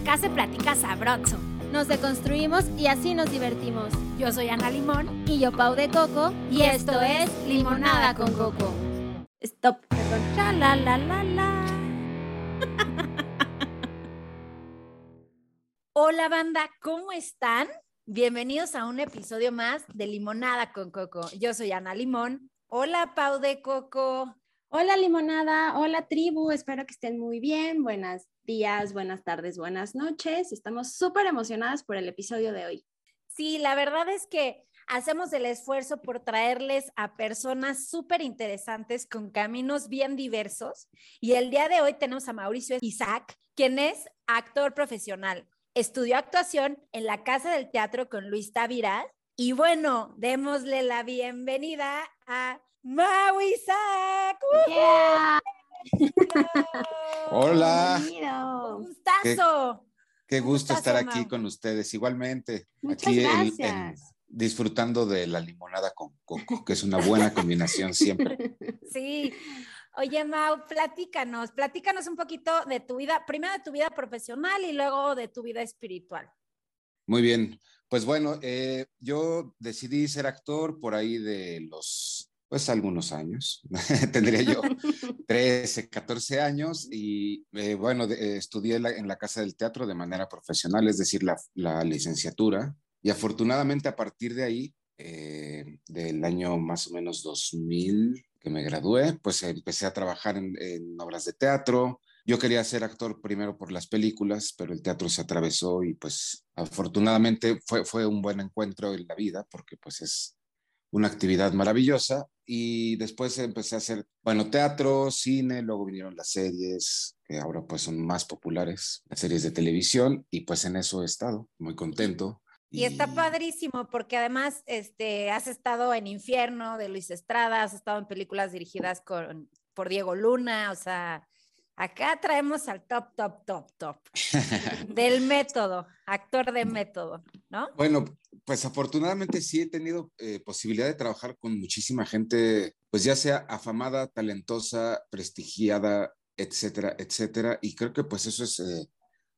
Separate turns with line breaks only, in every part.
Acá se platica sabroso.
Nos deconstruimos y así nos divertimos.
Yo soy Ana Limón.
Y yo Pau de Coco.
Y esto es Limonada con Coco.
Stop, perdón.
La la la la la. Hola banda, ¿cómo están? Bienvenidos a un episodio más de Limonada con Coco. Yo soy Ana Limón. Hola Pau de Coco.
Hola limonada, hola tribu, espero que estén muy bien. Buenos días, buenas tardes, buenas noches. Estamos súper emocionadas por el episodio de hoy.
Sí, la verdad es que hacemos el esfuerzo por traerles a personas súper interesantes con caminos bien diversos. Y el día de hoy tenemos a Mauricio Isaac, quien es actor profesional. Estudió actuación en la Casa del Teatro con Luis Tavira. Y bueno, démosle la bienvenida a Mau Isaac.
Yeah.
Hola.
Bienvenido.
Gustazo.
Qué gusto
gustazo,
estar aquí
Mau.
con ustedes. Igualmente,
Muchas
aquí en- en-
gracias.
disfrutando de la limonada con coco, que es una buena combinación siempre.
Sí. Oye, Mau, platícanos, platícanos un poquito de tu vida, primero de tu vida profesional y luego de tu vida espiritual.
Muy bien. Pues bueno, eh, yo decidí ser actor por ahí de los, pues algunos años. Tendría yo 13, 14 años y eh, bueno, de- eh, estudié la- en la Casa del Teatro de manera profesional, es decir, la, la licenciatura. Y afortunadamente a partir de ahí, eh, del año más o menos 2000 que me gradué, pues empecé a trabajar en, en obras de teatro. Yo quería ser actor primero por las películas, pero el teatro se atravesó y pues afortunadamente fue, fue un buen encuentro en la vida porque pues es una actividad maravillosa y después empecé a hacer, bueno, teatro, cine, luego vinieron las series, que ahora pues son más populares, las series de televisión y pues en eso he estado, muy contento.
Y está padrísimo porque además este, has estado en Infierno de Luis Estrada, has estado en películas dirigidas con, por Diego Luna, o sea, acá traemos al top, top, top, top del método, actor de método, ¿no?
Bueno, pues afortunadamente sí he tenido eh, posibilidad de trabajar con muchísima gente, pues ya sea afamada, talentosa, prestigiada, etcétera, etcétera. Y creo que pues eso es eh,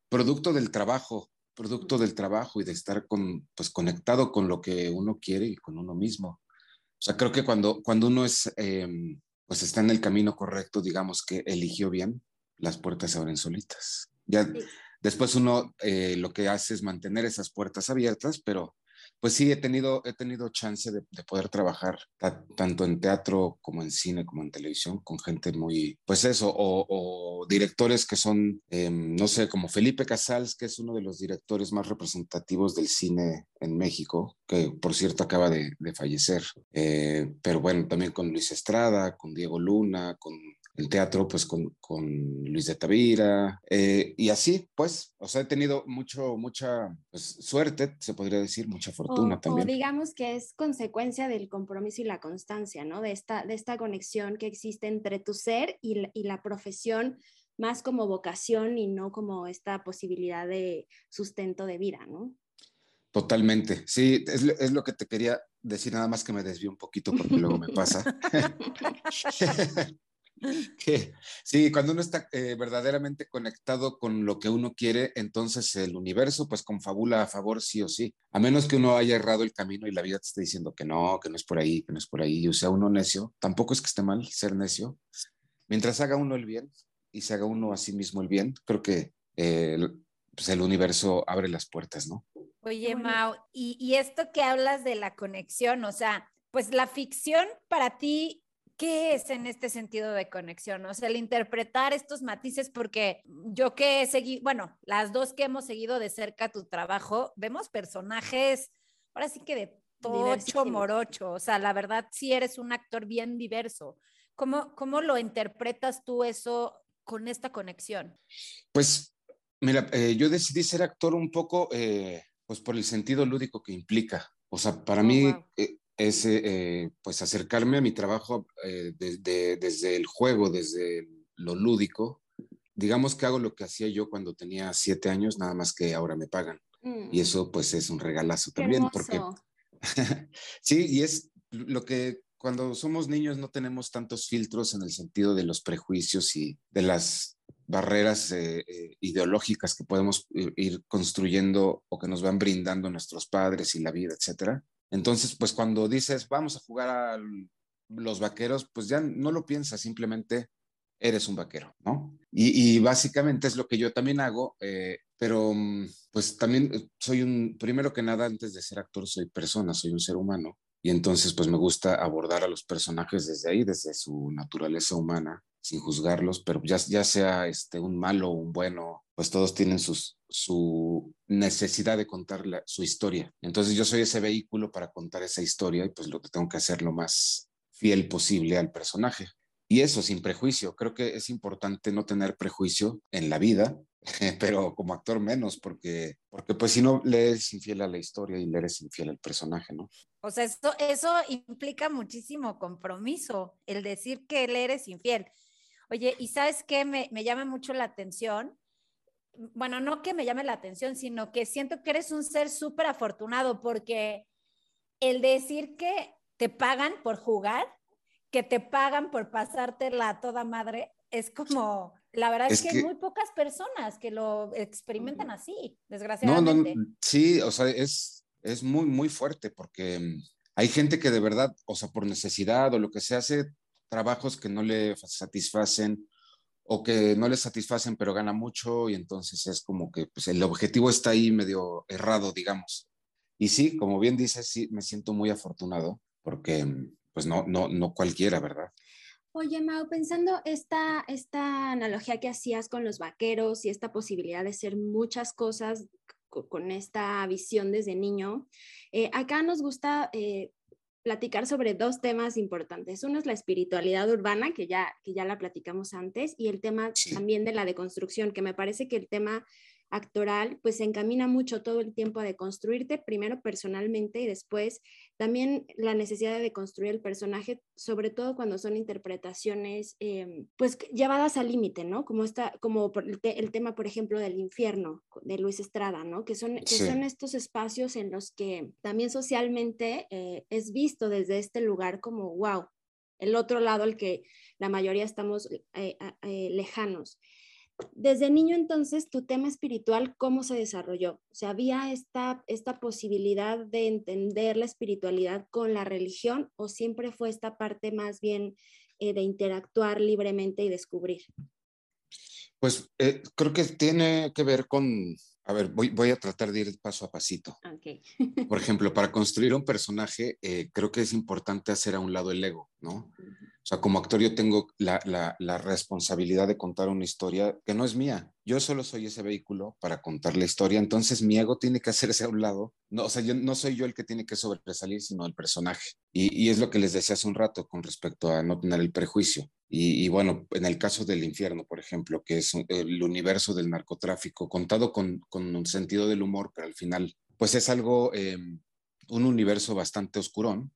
producto del trabajo, producto del trabajo y de estar con, pues conectado con lo que uno quiere y con uno mismo. O sea, creo que cuando, cuando uno es, eh, pues está en el camino correcto, digamos que eligió bien, las puertas se abren solitas. Ya
Sí.
después uno eh, lo que hace es mantener esas puertas abiertas, pero pues sí he tenido, he tenido chance de, de poder trabajar ta- tanto en teatro como en cine como en televisión con gente muy, pues eso, o, o directores que son, eh, no sé, como Felipe Casals, que es uno de los directores más representativos del cine en México, que por cierto acaba de, de fallecer, Eh, pero bueno, también con Luis Estrada, con Diego Luna, con el teatro, pues con, con Luis de Tavira, eh, y así, pues, o sea, he tenido mucho, mucha pues, suerte, se podría decir, mucha fortuna
o,
también.
o digamos que es consecuencia del compromiso y la constancia, ¿no? De esta, de esta conexión que existe entre tu ser y la, y la profesión más como vocación y no como esta posibilidad de sustento de vida, ¿no?
Totalmente, sí, es, es lo que te quería decir, nada más que me desvío un poquito porque luego me pasa. que sí, cuando uno está eh, verdaderamente conectado con lo que uno quiere, entonces el universo pues confabula a favor sí o sí, a menos que uno haya errado el camino y la vida te esté diciendo que no, que no es por ahí, que no es por ahí, o sea, uno necio, tampoco es que esté mal ser necio, mientras haga uno el bien y se haga uno a sí mismo el bien, creo que eh, el- pues el universo abre las puertas, ¿no?
Oye. Mau, y, y esto que hablas de la conexión, o sea, pues la ficción para ti, ¿qué es en este sentido de conexión? O sea, el interpretar estos matices, porque yo que he seguido, bueno, las dos que hemos seguido de cerca tu trabajo, vemos personajes, ahora sí que de tocho, morocho, o sea, la verdad sí eres un actor bien diverso. ¿Cómo, cómo lo interpretas tú eso con esta conexión?
Pues mira, eh, yo decidí ser actor un poco, eh, pues por el sentido lúdico que implica. O sea, para
Oh,
mí
wow.
eh, es eh, pues acercarme a mi trabajo eh, desde, desde el juego, desde lo lúdico. Digamos que hago lo que hacía yo cuando tenía siete años, nada más que ahora me pagan.
Mm,
Y eso pues es un regalazo
qué
también, porque sí, y es lo que cuando somos niños no tenemos tantos filtros en el sentido de los prejuicios y de las barreras eh, ideológicas que podemos ir construyendo o que nos van brindando nuestros padres y la vida, etcétera. Entonces, pues cuando dices, vamos a jugar a los vaqueros, pues ya no lo piensas, simplemente eres un vaquero, ¿no? Y, básicamente es lo que yo también hago, eh, pero mm, pues también soy un, primero que nada, antes de ser actor, soy persona, soy un ser humano. Y entonces, pues me gusta abordar a los personajes desde ahí, desde su naturaleza humana, sin juzgarlos, pero ya, ya sea este, un malo un bueno, pues todos tienen sus, su necesidad de contar su historia. Entonces yo soy ese vehículo para contar esa historia y pues lo que tengo que hacer lo más fiel posible al personaje. Y eso sin prejuicio. Creo que es importante no tener prejuicio en la vida, pero como actor menos, porque, porque pues si no le eres infiel a la historia y le eres infiel al personaje, ¿no?
O sea, eso, eso implica muchísimo compromiso, el decir que le eres infiel. Oye, ¿y sabes qué? Me, me llama mucho la atención. Bueno, no que me llame la atención, sino que siento que eres un ser súper afortunado porque el decir que te pagan por jugar, que te pagan por pasártela a toda madre, es como, la verdad es, que, hay muy pocas personas que lo experimentan así, desgraciadamente.
No, no, sí, o sea, es, es muy, muy fuerte porque hay gente que de verdad, o sea, por necesidad o lo que se hace, trabajos que no le satisfacen o que no le satisfacen pero gana mucho y entonces es como que pues, el objetivo está ahí medio errado, digamos. Y sí, como bien dices, sí, me siento muy afortunado porque pues no, no, no cualquiera, ¿verdad?
Oye, Mau, pensando esta, esta analogía que hacías con los vaqueros y esta posibilidad de ser muchas cosas con esta visión desde niño, eh, acá nos gusta eh, platicar sobre dos temas importantes. Uno es la espiritualidad urbana, que ya, que ya la platicamos antes, y el tema también de la deconstrucción, que me parece que el tema actoral pues se encamina mucho todo el tiempo a deconstruirte, primero personalmente y después también la necesidad de construir el personaje, sobre todo cuando son interpretaciones em, pues llevadas al límite, ¿no? Como, esta, como el, tema, por ejemplo, del infierno de Luis Estrada, ¿no? Que son, que son estos espacios en los que también socialmente eh, es visto desde este lugar como, wow, el otro lado al que la mayoría estamos eh, eh, lejanos. Desde niño entonces, tu tema espiritual, ¿cómo se desarrolló? O sea, ¿había esta, esta posibilidad de entender la espiritualidad con la religión o siempre fue esta parte más bien eh, de interactuar libremente y descubrir?
Pues eh, creo que tiene que ver con, a ver, voy, voy, a tratar de ir paso a pasito.
Okay.
Por ejemplo, para construir un personaje, eh, creo que es importante hacer a un lado el ego, ¿no? O sea, como actor yo tengo la, la, la, responsabilidad de contar una historia que no es mía. Yo solo soy ese vehículo para contar la historia, entonces mi ego tiene que hacerse a un lado. No, o sea, yo, no soy yo el que tiene que sobresalir, sino el personaje. Y, y es lo que les decía hace un rato con respecto a no tener el prejuicio. Y, y, bueno, en el caso del infierno, por ejemplo, que es el universo del narcotráfico, contado con, con un sentido del humor, pero al final, pues es algo, eh, un universo bastante oscurón,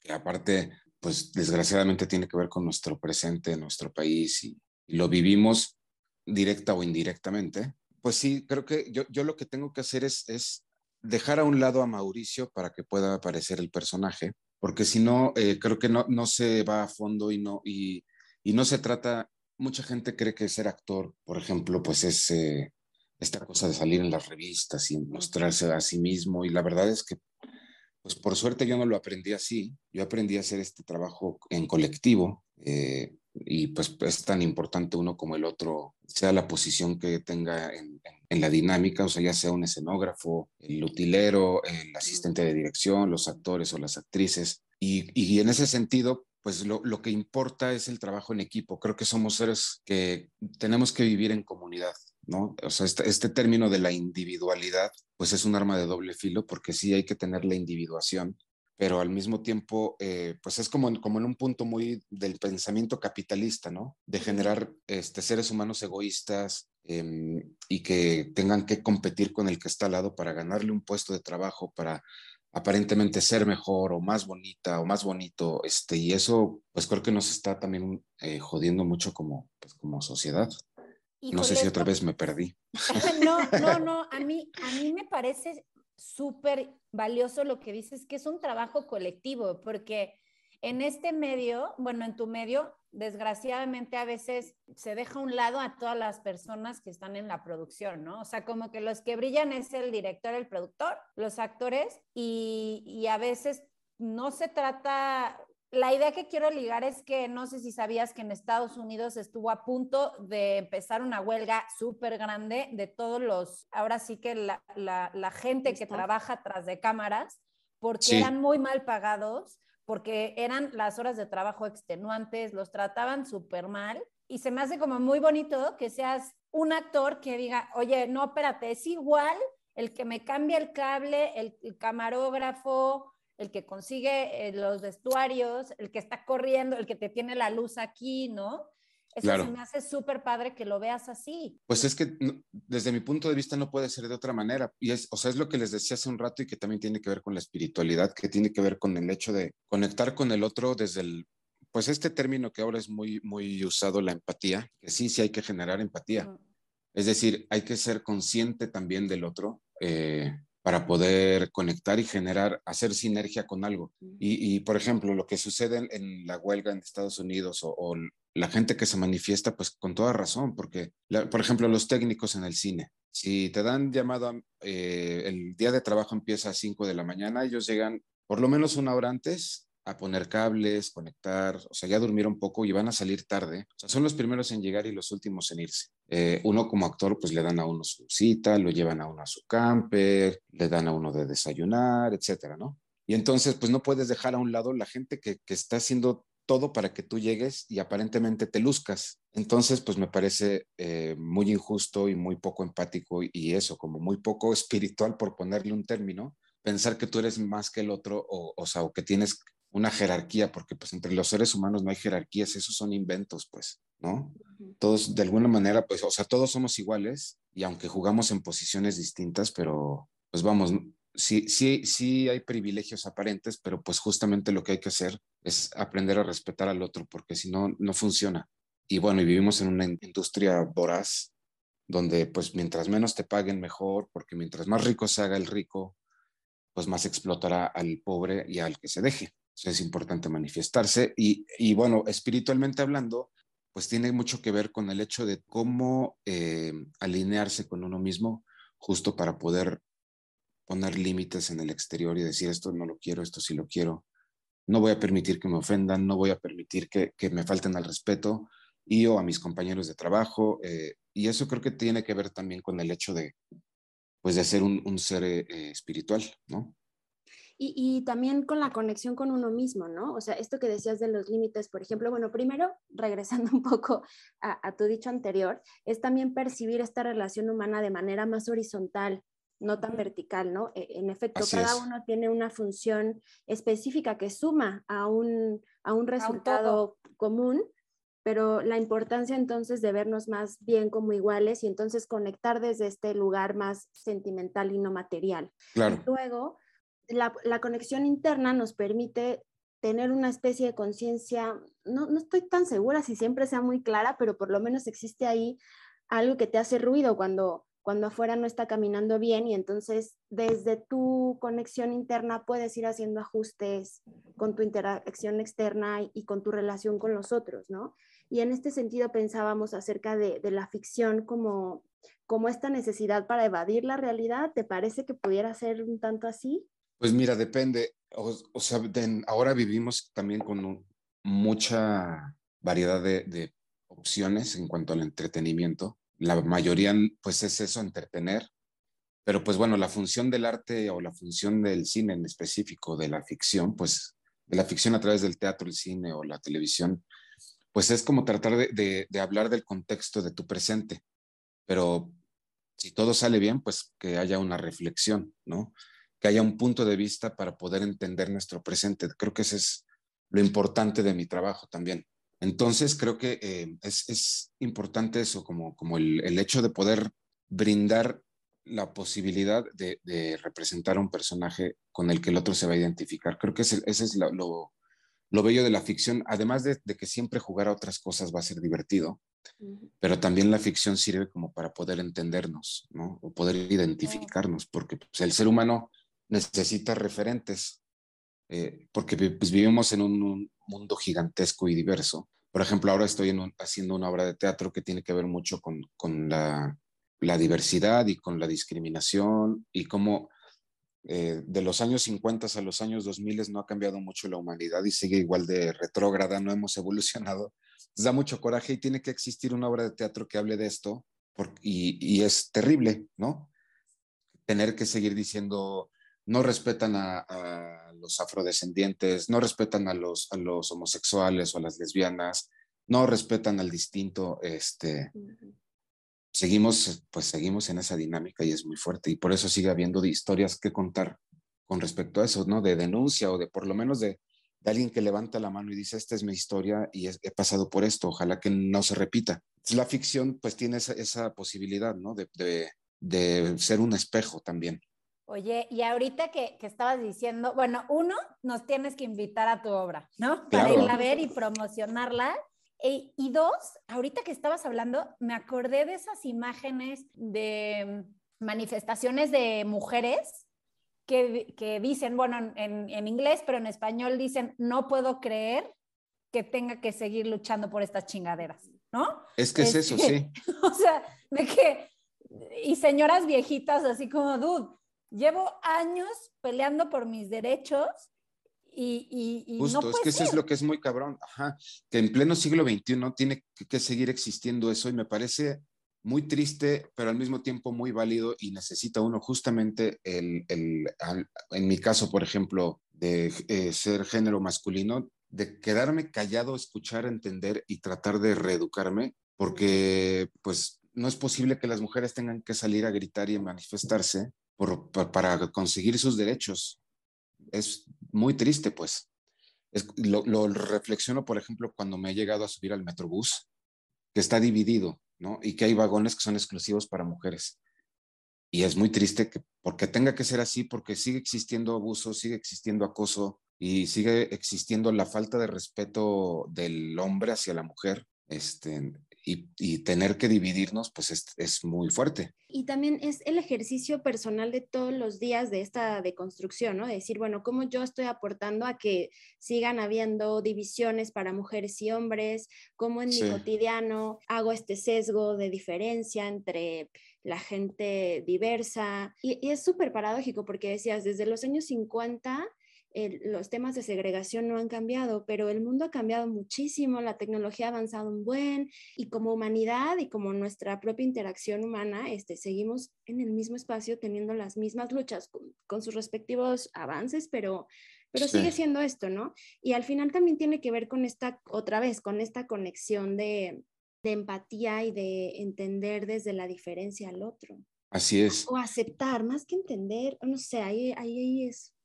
que aparte pues desgraciadamente tiene que ver con nuestro presente, nuestro país y, lo vivimos directa o indirectamente, pues sí, creo que yo, yo lo que tengo que hacer es, es dejar a un lado a Mauricio para que pueda aparecer el personaje, porque si no, eh, creo que no, no se va a fondo y no, y, y, no se trata, mucha gente cree que ser actor, por ejemplo, pues es eh, esta cosa de salir en las revistas y mostrarse a sí mismo, y la verdad es que pues por suerte yo no lo aprendí así, yo aprendí a hacer este trabajo en colectivo eh, y pues es tan importante uno como el otro, sea la posición que tenga en, la dinámica, o sea, ya sea un escenógrafo, el utilero, el asistente de dirección, los actores o las actrices. Y, en ese sentido, pues lo, que importa es el trabajo en equipo. Creo que somos seres que tenemos que vivir en comunidad. ¿No? O sea, este, este, término de la individualidad, pues es un arma de doble filo porque sí hay que tener la individuación, pero al mismo tiempo, eh, pues es como, como en un punto muy del pensamiento capitalista, ¿no? De generar este, seres humanos egoístas em, y que tengan que competir con el que está al lado para ganarle un puesto de trabajo, para aparentemente ser mejor o más bonita o más bonito, este, y eso pues creo que nos está también eh, jodiendo mucho como, pues, como sociedad no sé si otra vez me perdí.
no, no, no, a mí, a mí me parece súper valioso lo que dices, que es un trabajo colectivo, porque en este medio, bueno, en tu medio, desgraciadamente a veces se deja a un lado a todas las personas que están en la producción, ¿no? O sea, como que los que brillan es el director, el productor, los actores, y, y a veces no se trata, la idea que quiero ligar es que no sé si sabías que en Estados Unidos estuvo a punto de empezar una huelga súper grande de todos los, ahora sí que la, la, la gente que trabaja tras de cámaras, porque eran muy mal pagados, porque eran las horas de trabajo extenuantes, los trataban súper mal. Y se me hace como muy bonito que seas un actor que diga, oye, no, espérate, es igual el que me cambia el cable, el, el camarógrafo, el que consigue eh, los vestuarios, el que está corriendo, el que te tiene la luz aquí, ¿no? Eso se me hace súper padre que lo veas así.
Pues es que desde mi punto de vista no puede ser de otra manera. Y es, o sea, es lo que les decía hace un rato y que también tiene que ver con la espiritualidad, que tiene que ver con el hecho de conectar con el otro desde el, pues este término que ahora es muy, muy usado, la empatía, que sí, sí hay que generar empatía. Es decir, hay que ser consciente también del otro. Eh, para poder conectar y generar, hacer sinergia con algo. Y, por ejemplo, lo que sucede en, la huelga en Estados Unidos o, la gente que se manifiesta, pues con toda razón, porque, por ejemplo, los técnicos en el cine, si te dan llamado, eh, el día de trabajo empieza a 5 de la mañana, ellos llegan por lo menos una hora antes a poner cables, conectar, o sea, ya durmieron un poco y van a salir tarde. O sea, son los primeros en llegar y los últimos en irse. Eh, uno como actor, pues le dan a uno su cita, lo llevan a uno a su camper, le dan a uno de desayunar, etcétera, ¿no? Y entonces, pues no puedes dejar a un lado la gente que, que está haciendo todo para que tú llegues y aparentemente te luzcas. Entonces, pues me parece eh, muy injusto y muy poco empático y eso, como muy poco espiritual, por ponerle un término, pensar que tú eres más que el otro o, o sea, o que tienes una jerarquía, porque pues entre los seres humanos no hay jerarquías, esos son inventos, pues, ¿no? Todos, de alguna manera, pues, o sea, todos somos iguales y aunque jugamos en posiciones distintas, pero pues vamos, sí, sí, sí hay privilegios aparentes, pero pues justamente lo que hay que hacer es aprender a respetar al otro, porque si no, no funciona. Y bueno, y vivimos en una industria voraz, donde pues mientras menos te paguen mejor, porque mientras más rico se haga el rico, pues más explotará al pobre y al que se deje es importante manifestarse y, y, bueno, espiritualmente hablando, pues tiene mucho que ver con el hecho de cómo eh, alinearse con uno mismo justo para poder poner límites en el exterior y decir esto no lo quiero, esto sí lo quiero, no voy a permitir que me ofendan, no voy a permitir que, que me falten al respeto y o a mis compañeros de trabajo. Eh, y eso creo que tiene que ver también con el hecho de, pues, de ser un, ser eh, espiritual, ¿no?
Y, también con la conexión con uno mismo, ¿no? O sea, esto que decías de los límites, por ejemplo, bueno, primero, regresando un poco a, tu dicho anterior, es también percibir esta relación humana de manera más horizontal, no tan vertical, ¿no? E, en efecto, cada uno tiene una función específica que suma a un, a un resultado común, pero la importancia entonces de vernos más bien como iguales y entonces conectar desde este lugar más sentimental y no material.
Claro.
luego, la, conexión interna nos permite tener una especie de conciencia, no, no, estoy tan segura si siempre sea muy clara, pero por lo menos existe ahí algo que te hace ruido cuando, cuando afuera no está caminando bien y entonces desde tu conexión interna puedes ir haciendo ajustes con tu interacción externa y, con tu relación con los otros, ¿no? Y en este sentido pensábamos acerca de, de la ficción como, como esta necesidad para evadir la realidad. ¿Te parece que pudiera ser un tanto así?
Pues mira, depende. O, sea, ahora vivimos también con mucha variedad de, opciones en cuanto al entretenimiento. La mayoría, pues es eso, entretener. Pero pues bueno, la función del arte o la función del cine en específico, de la ficción, pues de la ficción a través del teatro, el cine o la televisión, pues es como tratar de, de hablar del contexto de tu presente. Pero si todo sale bien, pues que haya una reflexión, ¿no? Que haya un punto de vista para poder entender nuestro presente. Creo que ese es lo importante de mi trabajo también. Entonces, creo que eh, es, importante eso, como, como el, hecho de poder brindar la posibilidad de, representar a un personaje con el que el otro se va a identificar. Creo que ese, es lo, bello de la ficción, además de, que siempre jugar a otras cosas va a ser divertido, pero también la ficción sirve como para poder entendernos, ¿no? O poder identificarnos, porque pues, el ser humano necesita referentes. eh, porque pues, vivimos en un, mundo gigantesco y diverso. Por ejemplo, ahora estoy haciendo una obra de teatro que tiene que ver mucho con, con la, la, diversidad y con la discriminación y cómo eh, de los años 50 a los años 2000 no ha cambiado mucho la humanidad y sigue igual de retrógrada, no hemos evolucionado. da mucho coraje y tiene que existir una obra de teatro que hable de esto y, y, es terrible, ¿no? Tener que seguir diciendo, no respetan a, a, los afrodescendientes, no respetan a los, a los homosexuales o a las lesbianas, no respetan al distinto, este, seguimos, pues seguimos en esa dinámica y es muy fuerte y por eso sigue habiendo historias que contar con respecto a eso, ¿no? De denuncia o de por lo menos de, alguien que levanta la mano y dice, esta es mi historia y he pasado por esto, ojalá que no se repita. La ficción pues tiene esa, posibilidad, ¿no? De, de, ser un espejo también.
Oye, y ahorita que, que, estabas diciendo, bueno, uno, nos tienes que invitar a tu obra, ¿no? Para irla a ver y promocionarla. E, y dos, ahorita que estabas hablando, me acordé de esas imágenes de manifestaciones de mujeres que, que dicen, bueno, en, en, inglés, pero en español dicen, no puedo creer que tenga que seguir luchando por estas chingaderas, ¿no?
Es que es, eso, sí.
O sea, de que, y señoras viejitas así como, dude, llevo años peleando por mis derechos y,
Justo, es que eso es lo que es muy cabrón, Ajá, que en pleno siglo XXI tiene que, seguir existiendo eso y me parece muy triste, pero al mismo tiempo muy válido y necesita uno justamente el, el en mi caso, por ejemplo, de eh, ser género masculino, de quedarme callado, escuchar, entender y tratar de reeducarme, porque pues no es posible que las mujeres tengan que salir a gritar y manifestarse por, para conseguir sus derechos es muy triste, pues. lo, reflexiono, por ejemplo, cuando me he llegado a subir al Metrobús, que está dividido, ¿no? Y que hay vagones que son exclusivos para mujeres. Y es muy triste que, porque tenga que ser así, porque sigue existiendo abuso, sigue existiendo acoso y sigue existiendo la falta de respeto del hombre hacia la mujer. Este, y, tener que dividirnos, pues es, muy fuerte.
Y también es el ejercicio personal de todos los días de esta deconstrucción, ¿no? De decir, bueno, ¿cómo yo estoy aportando a que sigan habiendo divisiones para mujeres y hombres? ¿Cómo en mi cotidiano hago este sesgo de diferencia entre la gente diversa? Y, y es súper paradójico porque decías, desde los años 50 los temas de segregación no han cambiado, pero el mundo ha cambiado muchísimo, la tecnología ha avanzado un buen y como humanidad y como nuestra propia interacción humana, este, seguimos en el mismo espacio teniendo las mismas luchas con, sus respectivos avances, pero, pero sigue siendo esto, ¿no? Y al final también tiene que ver con esta, otra vez, con esta conexión de, de empatía y de entender desde la diferencia al otro.
Así es.
O aceptar, más que entender, no sé, ahí, ahí es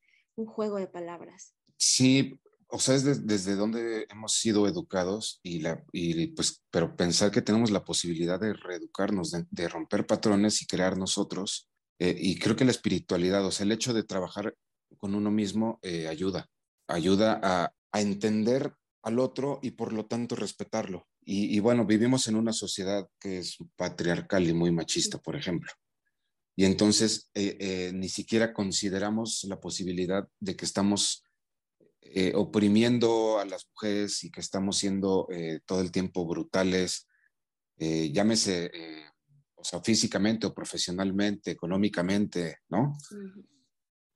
un juego de palabras.
Sí, o sea, es desde donde hemos sido educados y, la, y pues, pero pensar que tenemos la posibilidad de reeducarnos, de, romper patrones y crear nosotros. Eh, y creo que la espiritualidad, o sea, el hecho de trabajar con uno mismo eh, ayuda, ayuda a, a, entender al otro y por lo tanto respetarlo. Y, y, bueno, vivimos en una sociedad que es patriarcal y muy machista, por ejemplo. Y entonces eh, eh, ni siquiera consideramos la posibilidad de que estamos eh, oprimiendo a las mujeres y que estamos siendo todo el tiempo brutales, llámese, o sea, físicamente o profesionalmente, económicamente, ¿no?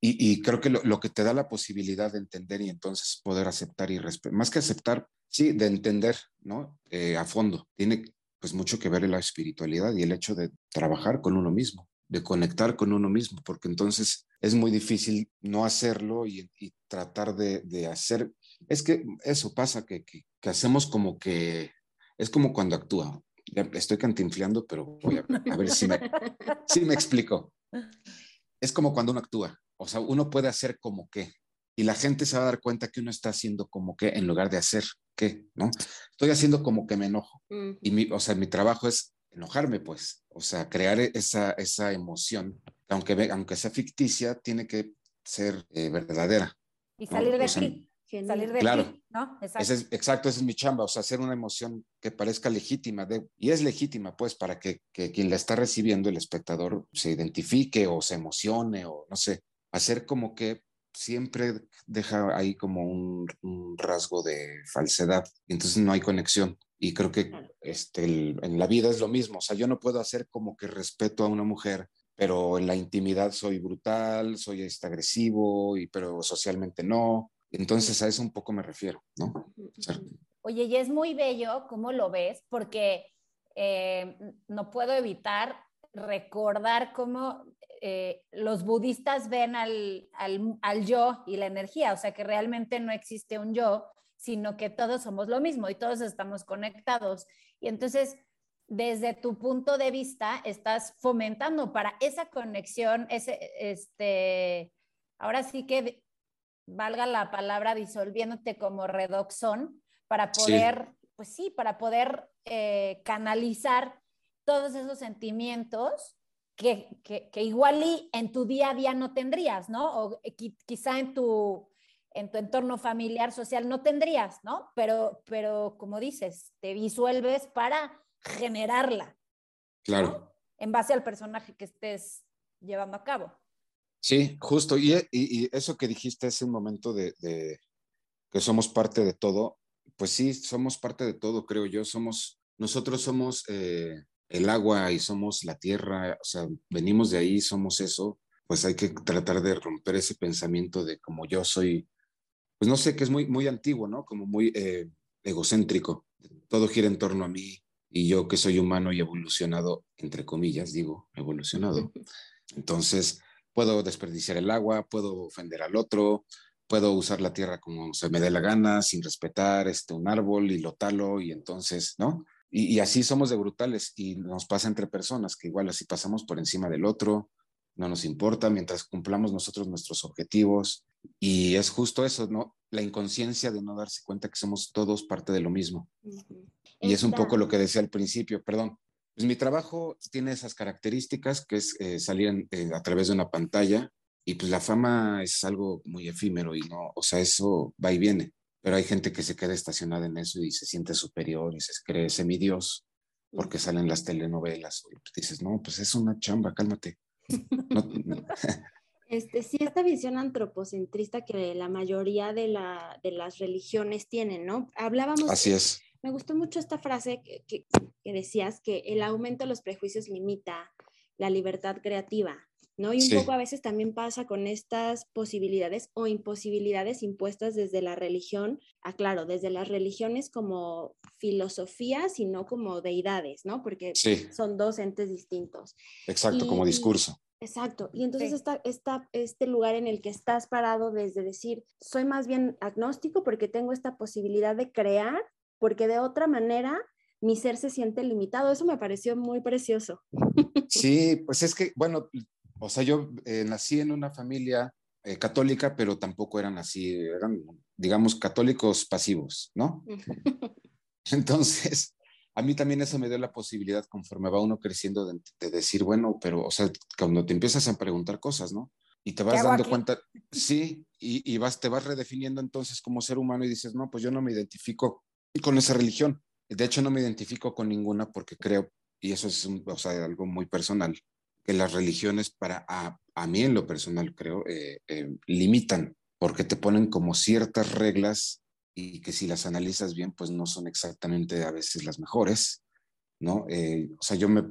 y, creo que lo, que te da la posibilidad de entender y entonces poder aceptar y respetar, más que aceptar, sí, de entender, ¿no? a fondo. Tiene pues mucho que ver la espiritualidad y el hecho de trabajar con uno mismo de conectar con uno mismo, porque entonces es muy difícil no hacerlo y, tratar de, hacer. Es que eso pasa, que, que, hacemos como que es como cuando actúa. Estoy cantinfleando, pero voy a, ver si me, si me explico. Es como cuando uno actúa, o sea, uno puede hacer como que, y la gente se va a dar cuenta que uno está haciendo como que en lugar de hacer que, ¿no? Estoy haciendo como que me enojo. Y mi, o sea, mi trabajo es enojarme, pues, o sea, crear esa, esa emoción, aunque, aunque sea ficticia, tiene que ser eh, verdadera.
Y salir de ti. Salir de
claro, ¿no? Exacto. es, exacto, esa es mi chamba, o sea, hacer una emoción que parezca legítima, de, y es legítima, pues, para que, que quien la está recibiendo, el espectador, se identifique o se emocione o no sé, hacer como que siempre deja ahí como un, rasgo de falsedad, y entonces no hay conexión. Y creo que este, en la vida es lo mismo, o sea, yo no puedo hacer como que respeto a una mujer, pero en la intimidad soy brutal, soy este, agresivo, y, pero socialmente no. Entonces a eso un poco me refiero, ¿no?
Oye, y es muy bello cómo lo ves, porque eh, no puedo evitar recordar cómo eh, los budistas ven al, al, yo y la energía, o sea que realmente no existe un yo, sino que todos somos lo mismo y todos estamos conectados. Y entonces, desde tu punto de vista, estás fomentando para esa conexión, ese, este, ahora sí que valga la palabra disolviéndote como redoxón, para poder, pues sí, para poder eh, canalizar todos esos sentimientos que, que, igual y en tu día a día no tendrías, ¿no? O quizá en tu, en tu entorno familiar, social no tendrías, ¿no? Pero, pero como dices, te disuelves para generarla.
Claro.
En base al personaje que estés llevando a cabo.
Sí, justo. Y, y, eso que dijiste hace un momento de, de, que somos parte de todo, pues sí, somos parte de todo, creo yo. Somos, nosotros somos eh, el agua y somos la tierra, o sea, venimos de ahí, somos eso, pues hay que tratar de romper ese pensamiento de como yo soy, pues no sé, que es muy, muy antiguo, ¿no? Como muy eh, egocéntrico. Todo gira en torno a mí y yo que soy humano y evolucionado, entre comillas, digo, evolucionado. Entonces, puedo desperdiciar el agua, puedo ofender al otro, puedo usar la tierra como se me dé la gana, sin respetar este, un árbol y lo talo y entonces, ¿no? Y, así somos de brutales y nos pasa entre personas, que igual así pasamos por encima del otro, no nos importa mientras cumplamos nosotros nuestros objetivos. Y es justo eso, ¿no? La inconsciencia de no darse cuenta que somos todos parte de lo mismo. Y es un poco lo que decía al principio, perdón. Pues mi trabajo tiene esas características, que es eh, salir eh, a través de una pantalla, y pues la fama es algo muy efímero y no, o sea, eso va y viene pero hay gente que se queda estacionada en eso y se siente superior y se cree semidios porque salen las telenovelas. Y dices, no, pues es una chamba, cálmate.
Este, sí, esta visión antropocentrista que la mayoría de, la, de las religiones tienen, ¿no? Hablábamos.
Así es.
Me gustó mucho esta frase que, que, que decías, que el aumento de los prejuicios limita la libertad creativa. ¿no? Y un poco a veces también pasa con estas posibilidades o imposibilidades impuestas desde la religión, aclaro, ah, desde las religiones como filosofías y no como deidades, ¿no? Porque son dos entes distintos.
Exacto, como discurso.
Exacto. Y entonces está, está este lugar en el que estás parado desde decir, soy más bien agnóstico porque tengo esta posibilidad de crear, porque de otra manera mi ser se siente limitado. Eso me pareció muy precioso.
Sí, pues es que, bueno, o sea, yo eh, nací en una familia eh, católica, pero tampoco eran así, eran, digamos, católicos pasivos, ¿no? Entonces, a mí también eso me dio la posibilidad, conforme va uno creciendo, de, decir, bueno, pero, o sea, cuando te empiezas a preguntar cosas, ¿no? Y te vas dando cuenta, sí, y, y, vas, te vas redefiniendo entonces como ser humano y dices, no, pues yo no me identifico con esa religión. De hecho, no me identifico con ninguna porque creo, y eso es o sea, algo muy personal, que las religiones para, a, a mí en lo personal creo, eh, eh, limitan, porque te ponen como ciertas reglas y que si las analizas bien, pues no son exactamente a veces las mejores, ¿no? Eh, o sea, yo me,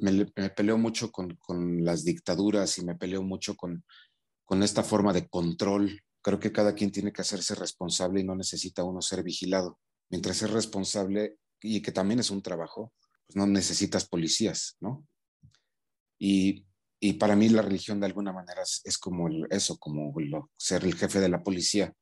peleo mucho con, con, las dictaduras y me peleo mucho con, con esta forma de control. Creo que cada quien tiene que hacerse responsable y no necesita uno ser vigilado. Mientras es responsable y que también es un trabajo, pues no necesitas policías, ¿no? Y y para mí la religión de alguna manera es, como eso, como ser el jefe de la policía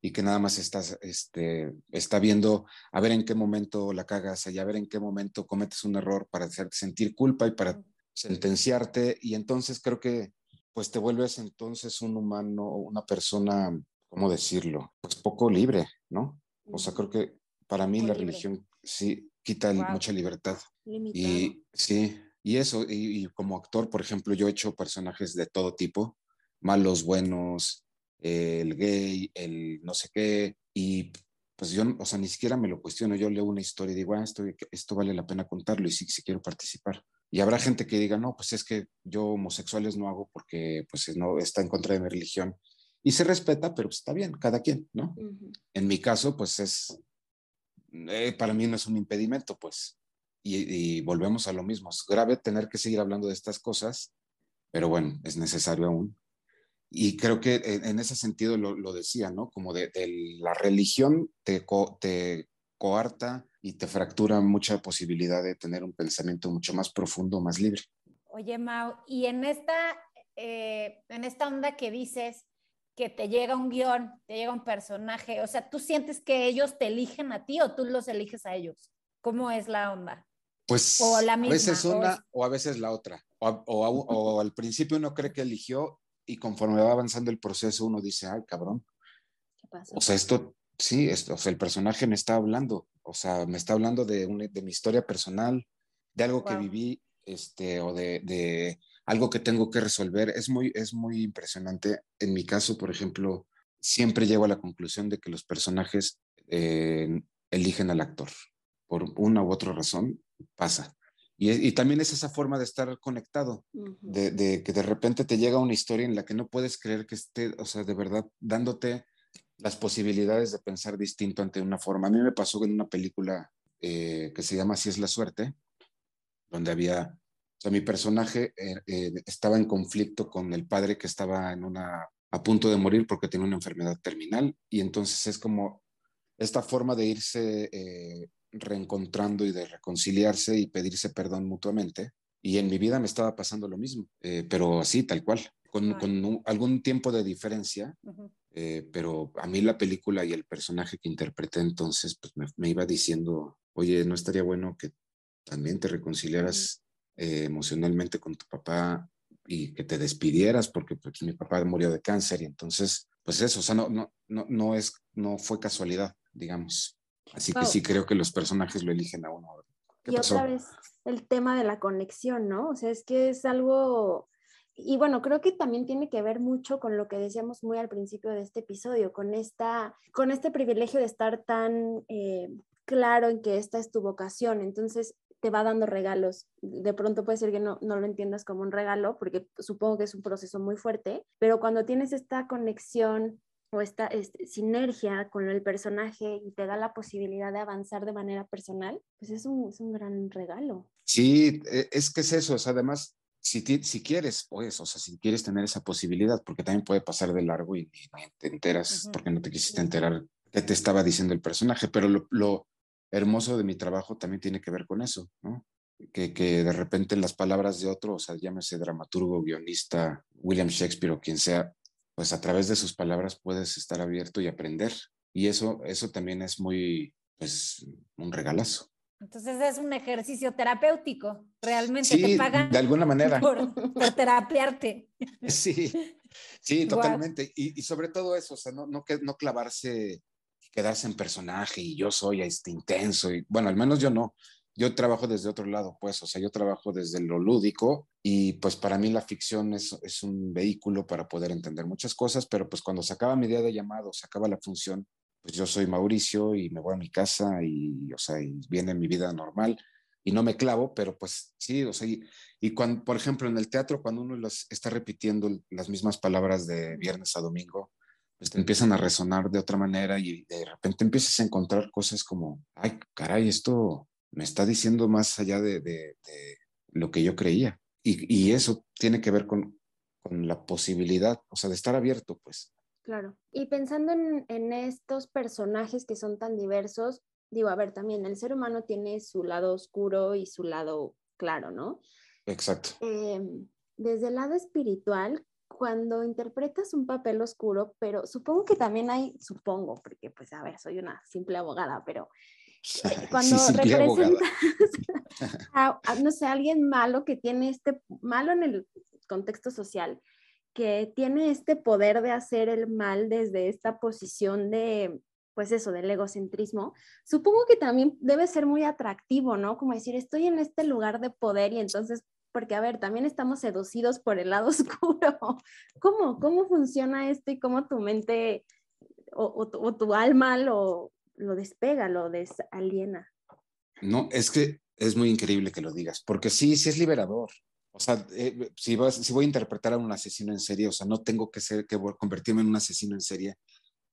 y que nada más estás, este, está viendo a ver en qué momento la cagas y a ver en qué momento cometes un error para hacerte sentir culpa y para sentenciarte y entonces creo que pues te vuelves entonces un humano, una persona, ¿cómo decirlo? Pues poco libre, ¿no? O sea, creo que para mí la religión sí quita mucha libertad. Y sí, y eso, y, como actor, por ejemplo, yo he hecho personajes de todo tipo, malos, buenos, el gay, el no sé qué, y pues yo, o sea, ni siquiera me lo cuestiono, yo leo una historia y digo, ah, esto, esto vale la pena contarlo y sí, sí quiero participar. Y habrá gente que diga, no, pues es que yo homosexuales no hago porque pues no está en contra de mi religión. y se respeta, pero pues está bien, cada quien, ¿no? En mi caso, pues es, eh, para mí no es un impedimento, pues. Y, volvemos a lo mismo. Es grave tener que seguir hablando de estas cosas, pero bueno, es necesario aún. Y creo que en, ese sentido lo, decía, ¿no? Como de, la religión te, te coarta y te fractura mucha posibilidad de tener un pensamiento mucho más profundo, más libre.
Oye, Mau, y en esta, eh, en esta onda que dices que te llega un guion, te llega un personaje, o sea, ¿tú sientes que ellos te eligen a ti o tú los eliges a ellos? ¿Cómo es la onda?
Pues o la misma, a veces una o, a veces la otra. O, al principio uno cree que eligió y conforme va avanzando el proceso uno dice, ay, cabrón. ¿Qué pasa? O sea, esto, sí, esto, o sea, el personaje me está hablando, o sea, me está hablando de, de mi historia personal, de algo que viví, este, o de, de, algo que tengo que resolver. Es muy, es muy impresionante. En mi caso, por ejemplo, siempre llego a la conclusión de que los personajes eh, eligen al actor por una u otra razón pasa. Y, también es esa forma de estar conectado, de, que de repente te llega una historia en la que no puedes creer que esté, o sea, de verdad, dándote las posibilidades de pensar distinto ante una forma. A mí me pasó en una película eh, que se llama Así es la suerte, donde había, o sea, mi personaje eh, eh, estaba en conflicto con el padre que estaba en una, a punto de morir porque tenía una enfermedad terminal, y entonces es como esta forma de irse reencontrando y de reconciliarse y pedirse perdón mutuamente. Y en mi vida me estaba pasando lo mismo, eh, pero así, tal cual, con, algún tiempo de diferencia, eh, pero a mí la película y el personaje que interpreté entonces, pues me, iba diciendo, oye, ¿no estaría bueno que también te reconciliaras eh, emocionalmente con tu papá y que te despidieras porque pues, mi papá murió de cáncer y entonces, pues eso, o sea, no, no, no, no, es, no fue casualidad, digamos. Así que sí creo que los personajes lo eligen a uno.
y otra vez el tema de la conexión, ¿no? O sea, es que es algo, y bueno, creo que también tiene que ver mucho con lo que decíamos muy al principio de este episodio, con, esta, con este privilegio de estar tan eh, claro en que esta es tu vocación. Entonces, te va dando regalos. De pronto puede ser que no, no, lo entiendas como un regalo, porque supongo que es un proceso muy fuerte, pero cuando tienes esta conexión o esta este, sinergia con el personaje y te da la posibilidad de avanzar de manera personal, pues es un, es un gran regalo.
Sí, e, es que es eso, o sea, además, si, si quieres, pues, o sea, si quieres tener esa posibilidad, porque también puede pasar de largo y, te enteras, porque no te quisiste enterar qué te estaba diciendo el personaje, pero lo, lo, hermoso de mi trabajo también tiene que ver con eso, ¿no? Que, que de repente las palabras de otro, o sea, llámese dramaturgo, guionista, William Shakespeare o quien sea, pues a través de sus palabras puedes estar abierto y aprender. Y eso, eso también es muy, pues, un regalazo.
Entonces es un ejercicio terapéutico, realmente te pagan
de alguna manera
por, por terapiarte.
Sí, sí, totalmente. Y, y, sobre todo eso, o sea, no, no, no clavarse, quedarse en personaje y yo soy este intenso y bueno, al menos yo no yo trabajo desde otro lado, pues, o sea, yo trabajo desde lo lúdico y pues para mí la ficción es, es un vehículo para poder entender muchas cosas, pero pues cuando se acaba mi día de llamado, se acaba la función, pues yo soy Mauricio y me voy a mi casa y, o sea, y viene mi vida normal y no me clavo, pero pues sí, o sea, y, cuando, por ejemplo, en el teatro, cuando uno está repitiendo las mismas palabras de viernes a domingo, pues te empiezan a resonar de otra manera y de repente empiezas a encontrar cosas como, ay, caray, esto me está diciendo más allá de, lo que yo creía. Y, eso tiene que ver con, la posibilidad, o sea, de estar abierto, pues.
Claro. Y pensando en, estos personajes que son tan diversos, digo, a ver, también el ser humano tiene su lado oscuro y su lado claro, ¿no?
Exacto.
Em, desde el lado espiritual, cuando interpretas un papel oscuro, pero supongo que también hay, supongo, porque pues a ver, soy una simple abogada, pero cuando representas a, no sé, alguien malo que tiene este, malo en el contexto social, que tiene este poder de hacer el mal desde esta posición de, pues eso, del egocentrismo, supongo que también debe ser muy atractivo, ¿no? Como decir, estoy en este lugar de poder y entonces, porque a ver, también estamos seducidos por el lado oscuro. ¿Cómo, cómo funciona esto y cómo tu mente o, o tu alma lo, lo despega, lo desaliena.
No, es que es muy increíble que lo digas, porque sí, sí es liberador. O sea, eh, si, si voy a interpretar a un asesino en serie, o sea, no tengo que ser, que convertirme en un asesino en serie.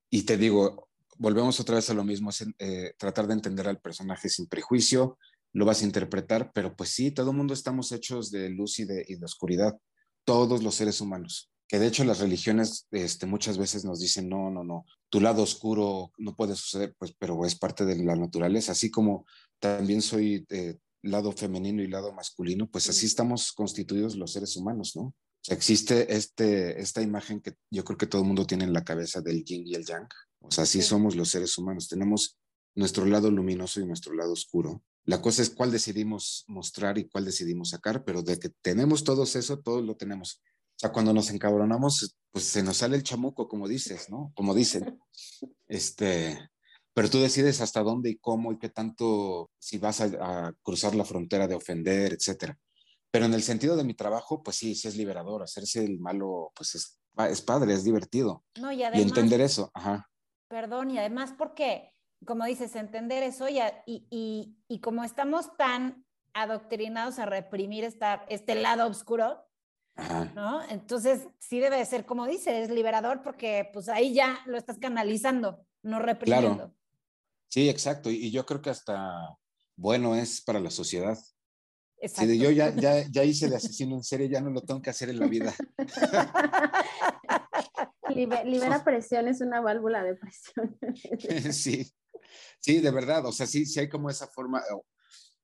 Y te digo, volvemos otra vez a lo mismo, es eh, tratar de entender al personaje sin prejuicio, lo vas a interpretar, pero pues sí, todo el mundo estamos hechos de luz y de oscuridad, todos los seres humanos que de hecho las religiones este, muchas veces nos dicen, no, no, no, tu lado oscuro no puede suceder, pues, pero es parte de la naturaleza, así como también soy eh, lado femenino y lado masculino, pues así estamos constituidos los seres humanos, ¿no? O sea, existe este, esta imagen que yo creo que todo el mundo tiene en la cabeza del yin y el yang, o sea, así somos los seres humanos, tenemos nuestro lado luminoso y nuestro lado oscuro. La cosa es cuál decidimos mostrar y cuál decidimos sacar, pero de que tenemos todos eso, todos lo tenemos. O sea, cuando nos encabronamos, pues se nos sale el chamuco, como dices, ¿no? Como dicen. Este, pero tú decides hasta dónde y cómo y qué tanto, si vas a, cruzar la frontera de ofender, etcétera. Pero en el sentido de mi trabajo, pues sí, sí es liberador. Hacerse el malo, pues es, es padre, es divertido. No, y, además, y entender eso, ajá.
Perdón, y además porque, como dices, entender eso y, y, y como estamos tan adoctrinados a reprimir esta, este lado oscuro, ¿no? Entonces, sí debe de ser, como dice, es liberador porque pues ahí ya lo estás canalizando, no reprimiendo. Claro.
Sí, exacto. Y, yo creo que hasta bueno es para la sociedad. Exacto. Si yo ya, ya, ya hice de asesino en serie, ya no lo tengo que hacer en la vida.
libera presión, es una válvula de presión.
sí, sí, de verdad. O sea, sí, sí hay como esa forma,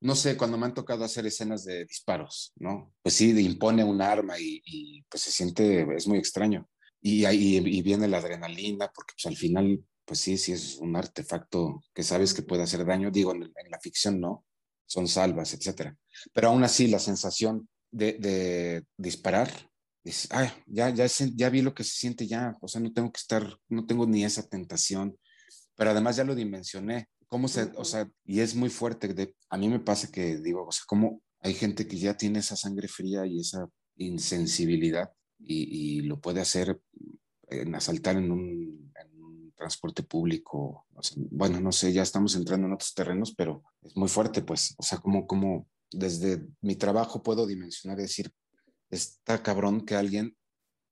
no sé, cuando me han tocado hacer escenas de disparos, ¿no? Pues sí, impone un arma y, pues se siente, es muy extraño. Y ahí viene la adrenalina, porque pues al final, pues sí, sí es un artefacto que sabes que puede hacer daño. Digo, en, la ficción no, son salvas, etcétera. Pero aún así, la sensación de, disparar, ya, ya, ya vi lo que se siente ya, o sea, no tengo que estar, no tengo ni esa tentación, pero además ya lo dimensioné, cómo se, o sea, y es muy fuerte. A mí me pasa que digo, o sea, cómo hay gente que ya tiene esa sangre fría y esa insensibilidad y, lo puede hacer en asaltar en un, transporte público. bueno, no sé, ya estamos entrando en otros terrenos, pero es muy fuerte, pues, o sea, como, como desde mi trabajo puedo dimensionar y decir, está cabrón que alguien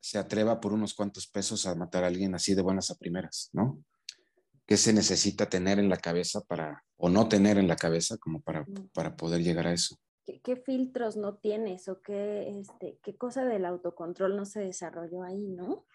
se atreva por unos cuantos pesos a matar a alguien así de buenas a primeras, ¿no? Qué se necesita tener en la cabeza para, o no tener en la cabeza como para, para poder llegar a eso.
¿Qué, filtros no tienes o qué, este, qué cosa del autocontrol no se desarrolló ahí, no?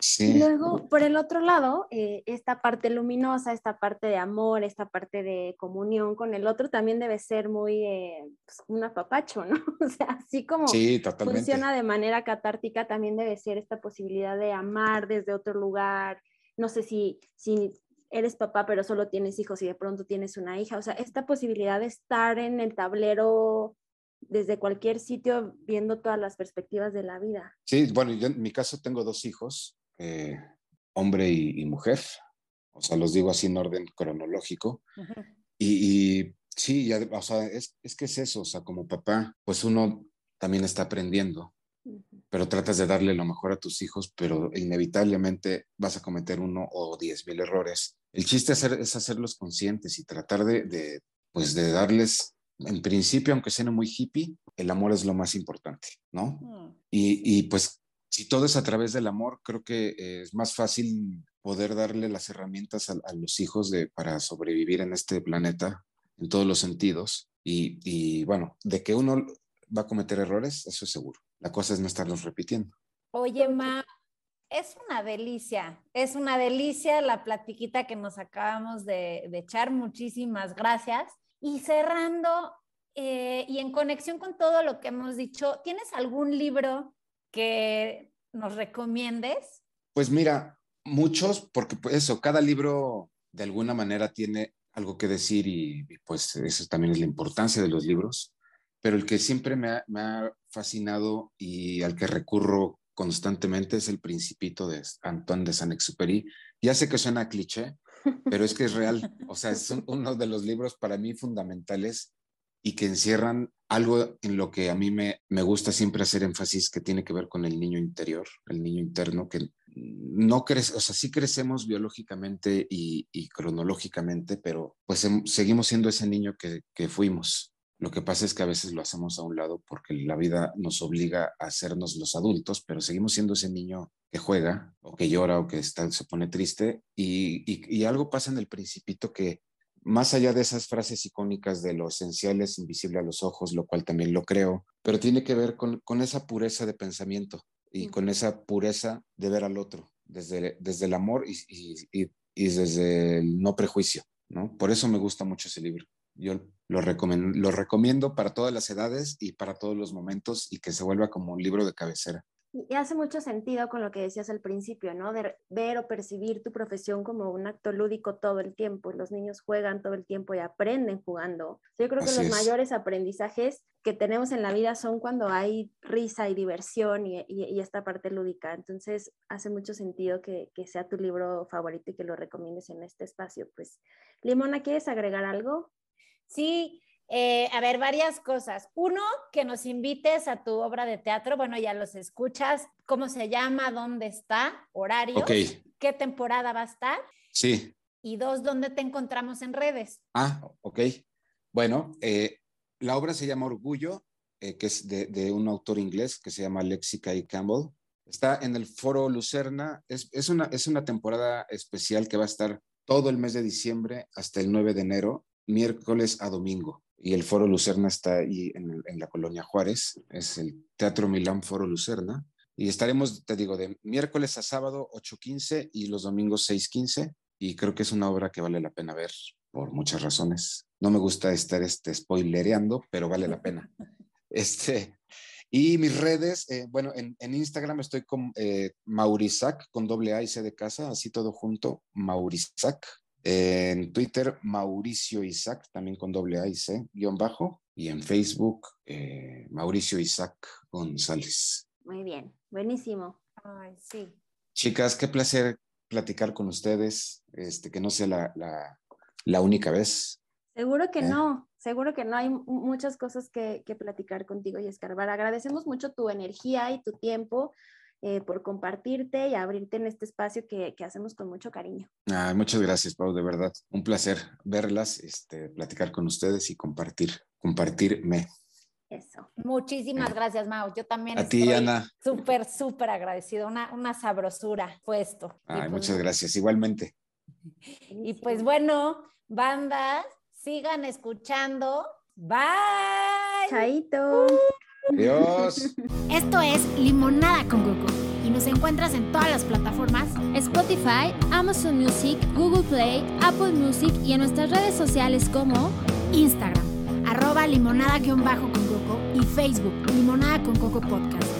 Sí. Y luego, por el otro lado, eh, esta parte luminosa, esta parte de amor, esta parte de comunión con el otro también debe ser muy eh, pues, un apapacho, ¿no? O sea, así como funciona de manera catártica, también debe ser esta posibilidad de amar desde otro lugar. No sé si, si eres papá pero solo tienes hijos y de pronto tienes una hija. O sea, esta posibilidad de estar en el tablero desde cualquier sitio viendo todas las perspectivas de la vida.
Sí, bueno, yo en mi caso tengo dos hijos, eh, hombre y, mujer, o sea, los digo así en orden cronológico. y, sí, o sea, es, es que es eso, o sea, como papá, pues uno también está aprendiendo pero tratas de darle lo mejor a tus hijos, pero inevitablemente vas a cometer uno o diez mil errores. El chiste es, hacerlos conscientes y tratar de, pues de darles, en principio, aunque sea muy hippie, el amor es lo más importante, ¿no? Mm. Y, pues si todo es a través del amor, creo que es más fácil poder darle las herramientas a, los hijos de, para sobrevivir en este planeta en todos los sentidos. Y, y bueno, de que uno va a cometer errores, eso es seguro. La cosa es no estarlos repitiendo.
Oye, Ma, es una delicia, es una delicia la platiquita que nos acabamos de, echar. Muchísimas gracias. Y cerrando, eh, y en conexión con todo lo que hemos dicho, ¿tienes algún libro que nos recomiendes?
Pues mira, muchos, porque pues, eso, cada libro de alguna manera tiene algo que decir y, y pues eso también es la importancia de los libros pero el que siempre me ha, fascinado y al que recurro constantemente es El Principito de Antoine de Saint-Exupéry. Ya sé que suena cliché, pero es que es real. O sea, es uno de los libros para mí fundamentales y que encierran algo en lo que a mí me, me gusta siempre hacer énfasis que tiene que ver con el niño interior, el niño interno, que no crece, o sea, sí crecemos biológicamente y, cronológicamente, pero pues seguimos siendo ese niño que fuimos Lo que pasa es que a veces lo hacemos a un lado porque la vida nos obliga a hacernos los adultos, pero seguimos siendo ese niño que juega o que llora o que está, se pone triste y, y, algo pasa en el principito que más allá de esas frases icónicas de lo esencial es invisible a los ojos, lo cual también lo creo, pero tiene que ver con, con esa pureza de pensamiento y con esa pureza de ver al otro, desde, desde el amor y, y, y desde el no prejuicio, ¿no? Por eso me gusta mucho ese libro. Yo lo recomiendo, lo recomiendo para todas las edades y para todos los momentos y que se vuelva como un libro de cabecera.
Y hace mucho sentido con lo que decías al principio, ¿no? De ver o percibir tu profesión como un acto lúdico todo el tiempo. Los niños juegan todo el tiempo y aprenden jugando. Yo creo que los mayores aprendizajes que tenemos en la vida son cuando hay risa y diversión y, y, esta parte lúdica. Entonces, hace mucho sentido que, que, sea tu libro favorito y que lo recomiendes en este espacio. Pues, Limona, ¿quieres agregar algo?
Sí, eh, a ver, varias cosas. Uno, que nos invites a tu obra de teatro. Bueno, ya los escuchas. ¿Cómo se llama? ¿Dónde está? ¿Horario? ¿Qué temporada va a estar?
Sí.
Y dos, ¿dónde te encontramos en redes?
Ah, ok. Bueno, eh, la obra se llama Orgullo, eh, que es de, un autor inglés que se llama Lexica y Campbell. Está en el Foro Lucerna. Es, es, una, es una temporada especial que va a estar todo el mes de diciembre hasta el 9 de enero, miércoles a domingo y el Foro Lucerna está ahí en, la colonia Juárez, es el Teatro Milán Foro Lucerna. Y estaremos, te digo, de miércoles a sábado 8.15 y los domingos 6.15. Y creo que es una obra que vale la pena ver por muchas razones. No me gusta estar este, spoilereando, pero vale la pena. Este, y mis redes, eh, bueno, en, Instagram estoy con eh, Maurizac, con doble A y C de casa, así todo junto, Maurizac. En Twitter, Mauricio Isaac, también con doble A y C, guion bajo. Y en Facebook, eh, Mauricio Isaac González.
Muy bien, buenísimo.
Ay, sí.
Chicas, qué placer platicar con ustedes, este, que no sea la, la, única vez.
Seguro que ¿Eh? no, seguro que no. Hay muchas cosas que, que platicar contigo y escarbar. Agradecemos mucho tu energía y tu tiempo. Eh, por compartirte y abrirte en este espacio que, que hacemos con mucho cariño.
Ah, muchas gracias, Pau, de verdad. Un placer verlas, este, platicar con ustedes y compartir, compartirme.
Eso.
Muchísimas eh. gracias, Mau. Yo también.
A ti, Ana.
Súper, súper agradecido. Una, una sabrosura fue esto.
Ay, pues muchas gracias. Igualmente.
Y pues bueno, bandas, sigan escuchando. Bye.
Chaito.
Adiós.
Esto es Limonada con Coco y nos encuentras en todas las plataformas Spotify, Amazon Music, Google Play, Apple Music y en nuestras redes sociales como Instagram, arroba limonada-con coco y Facebook, Limonada con Coco Podcast.